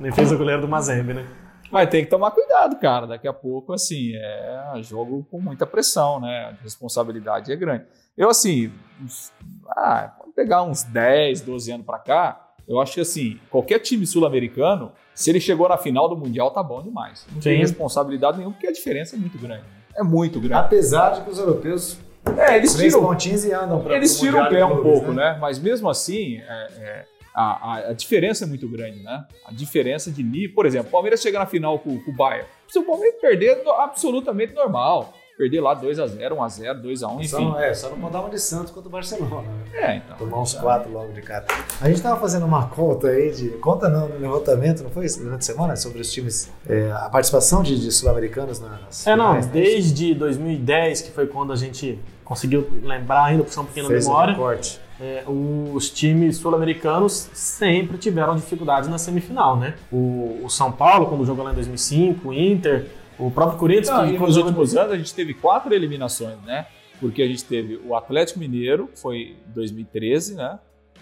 Speaker 2: nem fez o goleiro do Mazembe, né?
Speaker 3: Mas tem que tomar cuidado, cara. Daqui a pouco, assim, é jogo com muita pressão, né? A responsabilidade é grande. Eu, assim, uns- ah, vamos pegar uns 10, 12 anos pra cá, eu acho que, assim, qualquer time sul-americano, se ele chegou na final do Mundial, tá bom demais. Não tem
Speaker 2: Sim.
Speaker 3: responsabilidade nenhuma, porque a diferença é muito grande. É muito grande.
Speaker 1: Apesar de que os europeus
Speaker 3: É, eles
Speaker 1: três
Speaker 3: tiram,
Speaker 1: pontinhos e andam pra
Speaker 3: eles tiram o pé um pouco, né? Mas mesmo assim, é, é, a, a- a diferença é muito grande, né? A diferença de nível. Por exemplo, o Palmeiras chega na final com, com o Bayern. Se o Palmeiras perder, é absolutamente normal. Perder lá 2x0, 1x0, 2x1, enfim.
Speaker 1: Só, é, só não mandar uma de Santos contra o Barcelona. Né?
Speaker 3: É, então.
Speaker 1: Tomar uns quatro logo de cara. A gente tava fazendo uma conta aí de. Conta não, no levantamento, não foi isso? Durante a semana? Sobre os times. é, a participação de, de sul-americanos nas.
Speaker 2: É, não,
Speaker 1: finais, né?
Speaker 2: desde 2010, que foi quando a gente conseguiu lembrar ainda, por uma pequena
Speaker 1: Fez o
Speaker 2: memória,
Speaker 1: recorte.
Speaker 2: É, os times sul-americanos sempre tiveram dificuldades na semifinal, né? O, o São Paulo, quando jogou lá em 2005, o Inter, o próprio Corinthians,
Speaker 3: Não,
Speaker 2: que quando
Speaker 3: nos
Speaker 2: jogou
Speaker 3: últimos anos a gente teve quatro eliminações, né? Porque a gente teve o Atlético Mineiro, que foi em 2013, né?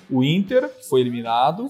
Speaker 3: O Inter, que foi eliminado.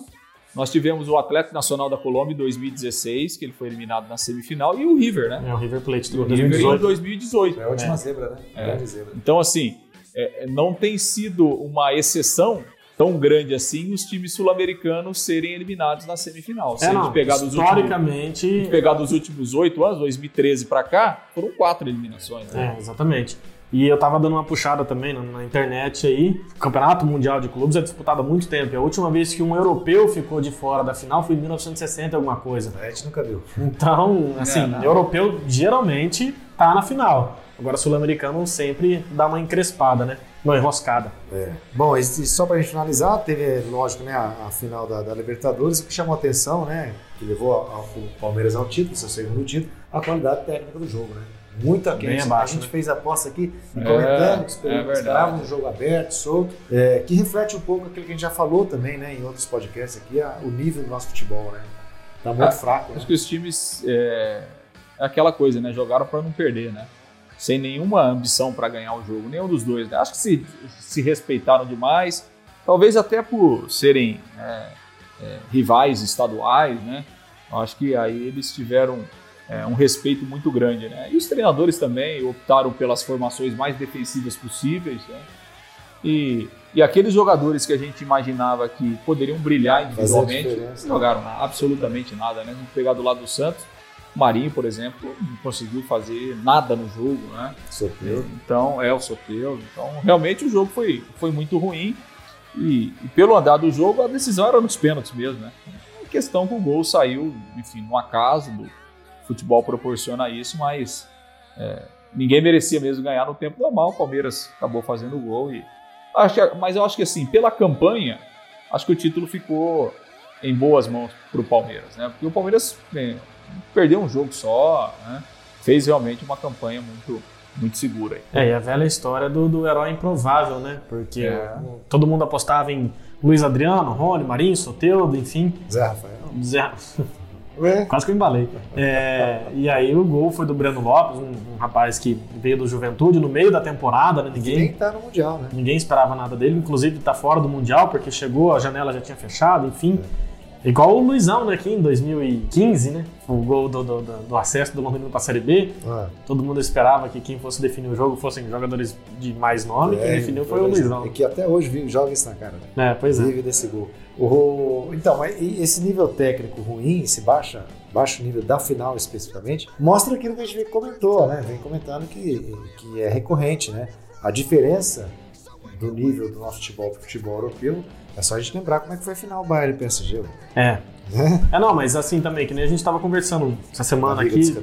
Speaker 3: Nós tivemos o Atlético Nacional da Colômbia em 2016, que ele foi eliminado na semifinal, e o River, né?
Speaker 2: É, o River Plate
Speaker 3: O
Speaker 2: do
Speaker 3: River em
Speaker 2: 2018.
Speaker 3: 2018.
Speaker 1: É a última
Speaker 2: É.
Speaker 1: zebra, né?
Speaker 3: É.
Speaker 1: Grande zebra.
Speaker 3: Então, assim, é, não tem sido uma exceção tão grande assim os times sul-americanos serem eliminados na semifinal. Se
Speaker 2: É,
Speaker 3: a gente
Speaker 2: não,
Speaker 3: pegar dos últimos,
Speaker 2: historicamente...
Speaker 3: gente pegar dos últimos oito anos, 2013 pra cá, foram quatro eliminações. Né?
Speaker 2: É, exatamente. E eu tava dando uma puxada também na, na internet aí. O Campeonato Mundial de Clubes é disputado há muito tempo. E a última vez que um europeu ficou de fora da final foi em 1960 alguma coisa.
Speaker 1: A gente nunca viu.
Speaker 2: Então, assim,
Speaker 3: não.
Speaker 2: europeu geralmente tá na final. Agora, sul-americano sempre dá uma encrespada, né? Uma enroscada.
Speaker 1: É. Bom, e só pra gente finalizar, teve, lógico, né, a, a final da, da Libertadores, o que chamou a atenção, né, que levou a- a- o Palmeiras ao título, seu segundo título, a qualidade técnica do jogo, né? Muito aquém.
Speaker 2: Bem
Speaker 1: A
Speaker 2: abaixo,
Speaker 1: gente
Speaker 2: né?
Speaker 1: fez a aposta aqui,
Speaker 3: É,
Speaker 1: comentando,
Speaker 3: é
Speaker 1: esperando,
Speaker 3: verdade.
Speaker 1: esperava um jogo aberto, solto, é, que reflete um pouco aquilo que a gente já falou também, né, em outros podcasts aqui, a- o nível do nosso futebol, né? Tá muito
Speaker 3: Ah,
Speaker 1: fraco, né?
Speaker 3: Acho que os times é, é aquela coisa, né? Jogaram para não perder, né? Sem nenhuma ambição para ganhar o jogo, nenhum dos dois. Né? Acho que se, se respeitaram demais, talvez até por serem é, é, rivais estaduais, né? Acho que aí eles tiveram é, um respeito muito grande, né? E os treinadores também optaram pelas formações mais defensivas possíveis, né? E, e aqueles jogadores que a gente imaginava que poderiam brilhar individualmente, não jogaram absolutamente nada, né? Gente pegar do lado do Santos, o Marinho, por exemplo, não conseguiu fazer nada no jogo, né?
Speaker 1: Sofreu.
Speaker 3: Então, é o Soteldo. Então, realmente o jogo foi, foi muito ruim. E, e pelo andar do jogo, a decisão era nos pênaltis mesmo, né? A questão que o gol saiu, enfim, no acaso, do futebol proporciona isso, mas é, ninguém merecia mesmo ganhar no tempo normal. O Palmeiras acabou fazendo o gol. E, acho mas eu acho que assim, pela campanha, acho que o título ficou em boas mãos para o Palmeiras, né? Porque o Palmeiras é, perdeu um jogo só, né? fez realmente uma campanha muito, muito seguro aí.
Speaker 2: É, e a velha história do, do herói improvável, né? Porque
Speaker 3: É.
Speaker 2: todo mundo apostava em Luiz Adriano, Rony, Marinho, Soteudo, enfim.
Speaker 1: Zé Rafael.
Speaker 2: Zé-
Speaker 1: Ué?
Speaker 2: Quase que eu embalei. É, e aí o gol foi do Breno Lopes, um, um rapaz que veio do Juventude no meio da temporada, né?
Speaker 1: Nem
Speaker 2: Ninguém,
Speaker 1: tá no Mundial, né?
Speaker 2: ninguém esperava nada dele, inclusive tá fora do Mundial, porque chegou, a janela já tinha fechado, enfim. Igual o Luizão, né, aqui em 2015, né? O gol do, do, do- do acesso do Londrina pra Série B.
Speaker 1: Ah,
Speaker 2: Todo mundo esperava que quem fosse definir o jogo fossem jogadores de mais nome, quem
Speaker 1: é,
Speaker 2: definiu foi o Luizão.
Speaker 1: E que até hoje joga isso na cara, né?
Speaker 2: É, pois é.
Speaker 1: Vive desse gol. O, então, e esse nível técnico ruim, esse baixa, baixo nível da final especificamente, mostra aquilo que a gente comentou, né? Vem comentando que, que é recorrente, né? A diferença do nível do nosso futebol pro futebol europeu é só a gente lembrar como é que foi a final Bayern PSG.
Speaker 2: É.
Speaker 1: Né?
Speaker 2: É, não, mas assim também, que nem a gente tava conversando essa semana aqui.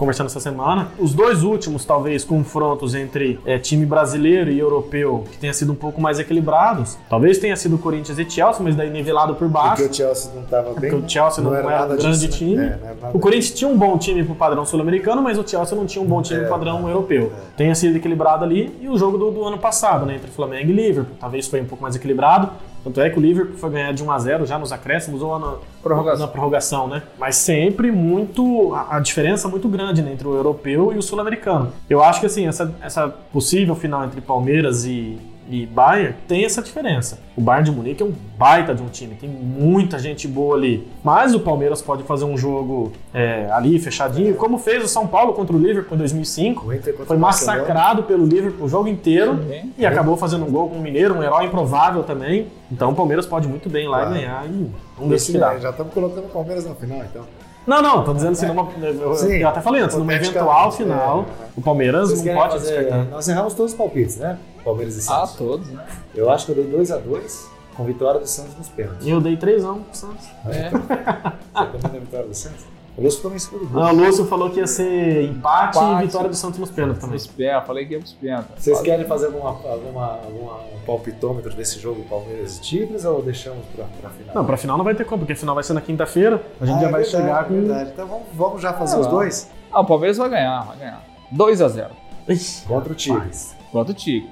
Speaker 2: Conversando essa semana. Os dois últimos, talvez, confrontos entre é, time brasileiro e europeu, que tenha sido um pouco mais equilibrados. Talvez tenha sido Corinthians e Chelsea, mas daí nivelado por
Speaker 1: Porque
Speaker 2: baixo.
Speaker 1: o Chelsea não estava bem.
Speaker 2: Porque o Chelsea não, era, um
Speaker 1: nada
Speaker 2: grande
Speaker 1: disso, né?
Speaker 2: time.
Speaker 1: É, não era nada
Speaker 2: O Corinthians tinha um bom time pro padrão sul-americano, mas o Chelsea não tinha um bom time
Speaker 1: É,
Speaker 2: pro padrão
Speaker 1: é,
Speaker 2: europeu. Tenha sido equilibrado ali. E o jogo do, do ano passado, né? Entre Flamengo e Liverpool. Talvez foi um pouco mais equilibrado. Tanto é que o Liverpool foi ganhar de 1 a 0 já nos acréscimos ou na
Speaker 3: Prorrogação.
Speaker 2: na prorrogação, né? Mas sempre muito. A, a diferença muito grande né, entre o europeu e o sul-americano. Eu acho que assim, essa, essa possível final entre Palmeiras e, e Bayern tem essa diferença. O Bayern de Munique é um baita de um time, tem muita gente boa ali. Mas o Palmeiras pode fazer um jogo é, ali fechadinho, como fez o São Paulo contra o Liverpool em 2005.
Speaker 1: O Inter contra
Speaker 2: Foi massacrado pelo Liverpool o jogo inteiro e acabou fazendo um gol com o Mineiro, um herói improvável também. Então o Palmeiras pode muito bem lá
Speaker 1: Claro.
Speaker 2: e ganhar e vamos ver se
Speaker 1: já estamos colocando o Palmeiras na final, então.
Speaker 2: Não, não, tô dizendo assim, numa, eu,
Speaker 1: Sim,
Speaker 2: eu até falei antes, numa eventual final,
Speaker 1: é.
Speaker 2: o Palmeiras
Speaker 1: Vocês
Speaker 2: não pode
Speaker 1: fazer-
Speaker 2: despertar.
Speaker 1: Nós erramos todos os palpites, né? Palmeiras e
Speaker 3: Ah,
Speaker 1: Santos.
Speaker 3: todos, né?
Speaker 1: Eu acho que eu dei 2x2 com vitória do Santos nos pênaltis.
Speaker 2: E eu dei 3 a 1 pro Santos.
Speaker 3: É.
Speaker 1: Você também deu vitória do Santos? O Lúcio também segura o gol.
Speaker 2: Ah, o Lúcio falou que ia ser empate,
Speaker 3: Empate.
Speaker 2: e vitória do Santos nos pênaltis também.
Speaker 3: Pé, falei que ia pros pé.
Speaker 1: Vocês querem fazer alguma, alguma, alguma um palpitômetro desse jogo Palmeiras e Tigres ou deixamos pra, pra final?
Speaker 2: Não, pra final não vai ter como, porque a final vai ser na quinta-feira, a gente
Speaker 1: Ah,
Speaker 2: já
Speaker 1: é
Speaker 2: vai
Speaker 1: verdade,
Speaker 2: chegar
Speaker 1: é
Speaker 2: com...
Speaker 1: verdade. Então vamos, vamos já fazer
Speaker 3: Ah,
Speaker 1: os dois
Speaker 3: Ah, o Palmeiras vai ganhar, vai ganhar. 2x0
Speaker 2: Ixi,
Speaker 1: contra o Tigres.
Speaker 3: contra o Tigre.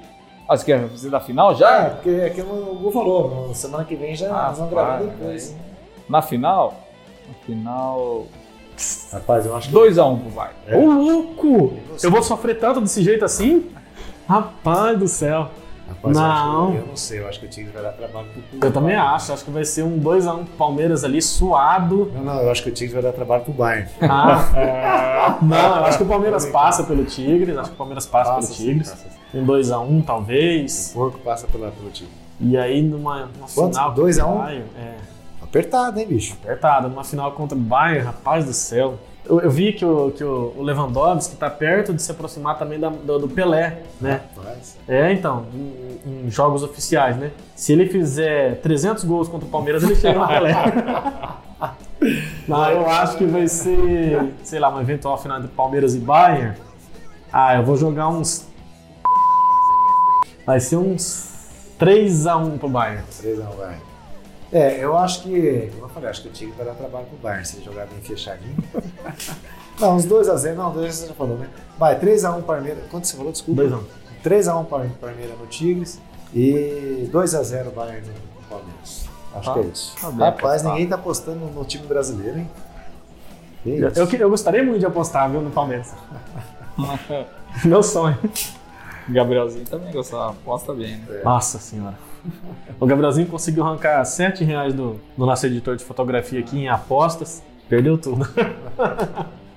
Speaker 3: Ah, você quer fazer da final já?
Speaker 1: porque é que o Gu falou, semana que vem já
Speaker 3: Ah,
Speaker 1: nós vamos gravar depois.
Speaker 3: Na final? Na final.
Speaker 1: Rapaz, eu acho que
Speaker 3: 2x1 pro Bayern.
Speaker 1: É.
Speaker 2: Ô, louco! Eu vou sofrer tanto desse jeito assim? Rapaz do céu.
Speaker 1: Rapaz, eu acho que-
Speaker 2: Não.
Speaker 1: Eu, não sei, eu acho que o Tigres vai dar trabalho pro Tigre.
Speaker 2: Eu também acho, acho que vai ser um 2x1 pro Palmeiras ali, suado.
Speaker 1: Não, não, eu acho que o Tigres vai dar trabalho pro Bayern.
Speaker 2: Ah, não, eu acho que o Palmeiras passa pelo Tigres, acho que o Palmeiras passa,
Speaker 1: Passa,
Speaker 2: pelo
Speaker 1: sim,
Speaker 2: Tigres.
Speaker 1: passa, sim.
Speaker 2: Um 2x1 talvez.
Speaker 1: O porco passa pela, pelo Tigre.
Speaker 2: E aí numa, numa final.
Speaker 1: Dois a
Speaker 2: contra o
Speaker 1: um?
Speaker 2: Bayern, É,
Speaker 1: Apertado, hein, bicho?
Speaker 2: apertada. Numa final contra o Bayern, rapaz do céu. Eu, eu vi que, o, que o Lewandowski tá perto de se aproximar também da- do, do Pelé, né?
Speaker 1: Rapaz.
Speaker 2: É, então, em, em jogos oficiais, né? Se ele fizer 300 gols contra o Palmeiras, ele chega no Pelé. Não, eu acho que vai ser, sei lá, uma eventual final entre Palmeiras e Bayern. Ah, eu vou jogar uns. Vai ser uns 3x1 pro Bayern.
Speaker 1: 3 a 1 Bayern. É, eu acho que, como eu falei, acho que o Tigre vai dar trabalho pro Bayern se ele jogar bem fechadinho. não, uns 2x0, não, 2x0 você já falou, né? Vai, 3x1 Palmeiras. Quanto você falou? Desculpa.
Speaker 2: 2x1.
Speaker 1: 3x1 Palmeiras no Tigres e 2x0 Bayern no Palmeiras. Acho
Speaker 3: Tá.
Speaker 1: que é isso.
Speaker 3: Tá bem
Speaker 1: Rapaz,
Speaker 3: apostado.
Speaker 1: ninguém tá apostando no time brasileiro, hein? Que
Speaker 2: Eu, eu, eu gostaria muito de apostar, viu, no Palmeiras. Meu sonho.
Speaker 3: Gabrielzinho também gostava, aposta bem, né?
Speaker 2: Nossa senhora. O Gabrielzinho conseguiu arrancar 7 reais do, do nosso editor de fotografia aqui em apostas. Perdeu tudo.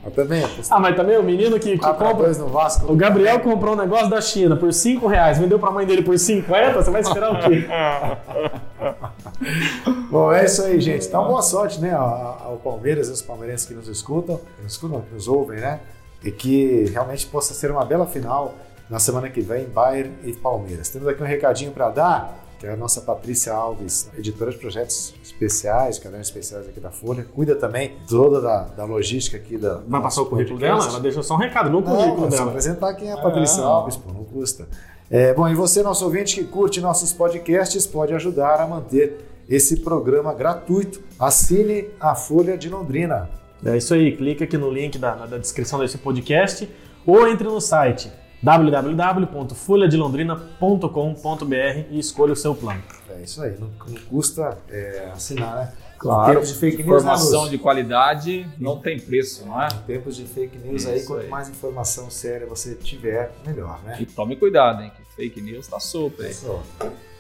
Speaker 1: Eu também apostei.
Speaker 2: Ah, mas também o menino que, que
Speaker 1: 4 a
Speaker 2: compra.
Speaker 1: 2 no Vasco.
Speaker 2: O Gabriel comprou um negócio da China por 5 reais, vendeu pra mãe dele por 50, você vai esperar o quê?
Speaker 1: Bom, é isso aí, gente. Então, boa sorte, né, ao ao Palmeiras e aos palmeirenses que nos escutam, que nos escutam, que nos ouvem, né? E que realmente possa ser uma bela final na semana que vem, Bayern e Palmeiras. Temos aqui um recadinho para dar, que é a nossa Patrícia Alves, editora de projetos especiais, cadernos especiais aqui da Folha, cuida também toda da, da logística aqui da.
Speaker 2: Vai passar o currículo dela? Ela deixou só um recado, não o currículo dela.
Speaker 1: apresentar quem é a Patrícia
Speaker 3: Ah.
Speaker 1: Alves, pô, não custa. É, bom, e você, nosso ouvinte que curte nossos podcasts, pode ajudar a manter esse programa gratuito. Assine a Folha de Londrina.
Speaker 2: É isso aí, clica aqui no link da, da descrição desse podcast ou entre no site www.folhadelondrina.com.br e escolha o seu plano.
Speaker 1: É isso aí, não, não custa é, assinar, né?
Speaker 3: Claro,
Speaker 1: tempos de fake news, né,
Speaker 3: informação
Speaker 1: Lúcio?
Speaker 3: de qualidade não tem preço, não é?
Speaker 1: Em tempos de fake news
Speaker 3: Isso
Speaker 1: aí, quanto
Speaker 3: aí.
Speaker 1: mais informação séria você tiver, melhor, né?
Speaker 3: E tome cuidado, hein? Que fake news tá solto aí.
Speaker 1: Isso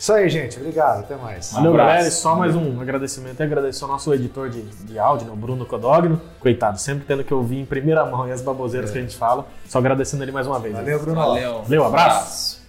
Speaker 1: Isso aí, gente. Obrigado. Até mais.
Speaker 2: Valeu,
Speaker 3: abraço.
Speaker 2: galera. Só mais um agradecimento e agradecer ao nosso editor de, de áudio, né, o Bruno Codogno. Coitado, sempre tendo que ouvir em primeira mão as baboseiras que a gente fala. Só agradecendo ele mais uma vez.
Speaker 1: Valeu, Bruno.
Speaker 3: Valeu.
Speaker 2: Valeu, abraço.